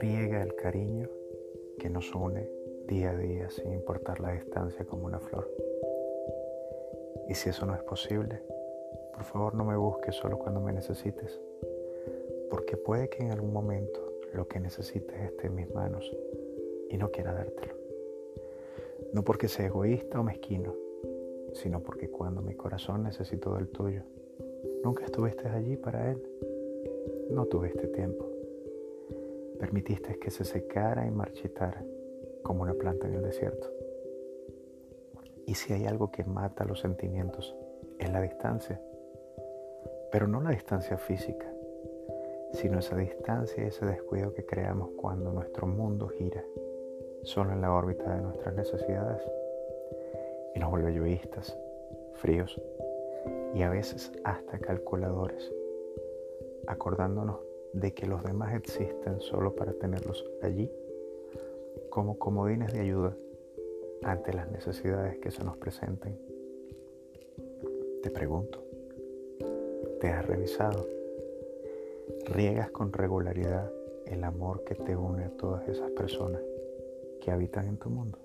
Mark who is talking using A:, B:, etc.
A: Riega el cariño que nos une día a día sin importar la distancia como una flor. Y si eso no es posible, por favor no me busques solo cuando me necesites, porque puede que en algún momento lo que necesites esté en mis manos y no quiera dártelo. No porque sea egoísta o mezquino, sino porque cuando mi corazón necesitó del tuyo, nunca estuviste allí para él. No tuviste tiempo. Permitiste que se secara y marchitara como una planta en el desierto. Y si hay algo que mata los sentimientos, es la distancia. Pero no la distancia física, sino esa distancia y ese descuido que creamos cuando nuestro mundo gira solo en la órbita de nuestras necesidades y nos vuelve egoístas, fríos y a veces hasta calculadores, acordándonos de que los demás existen solo para tenerlos allí como comodines de ayuda ante las necesidades que se nos presenten. Te pregunto, ¿te has revisado? ¿Riegas con regularidad el amor que te une a todas esas personas que habitan en tu mundo?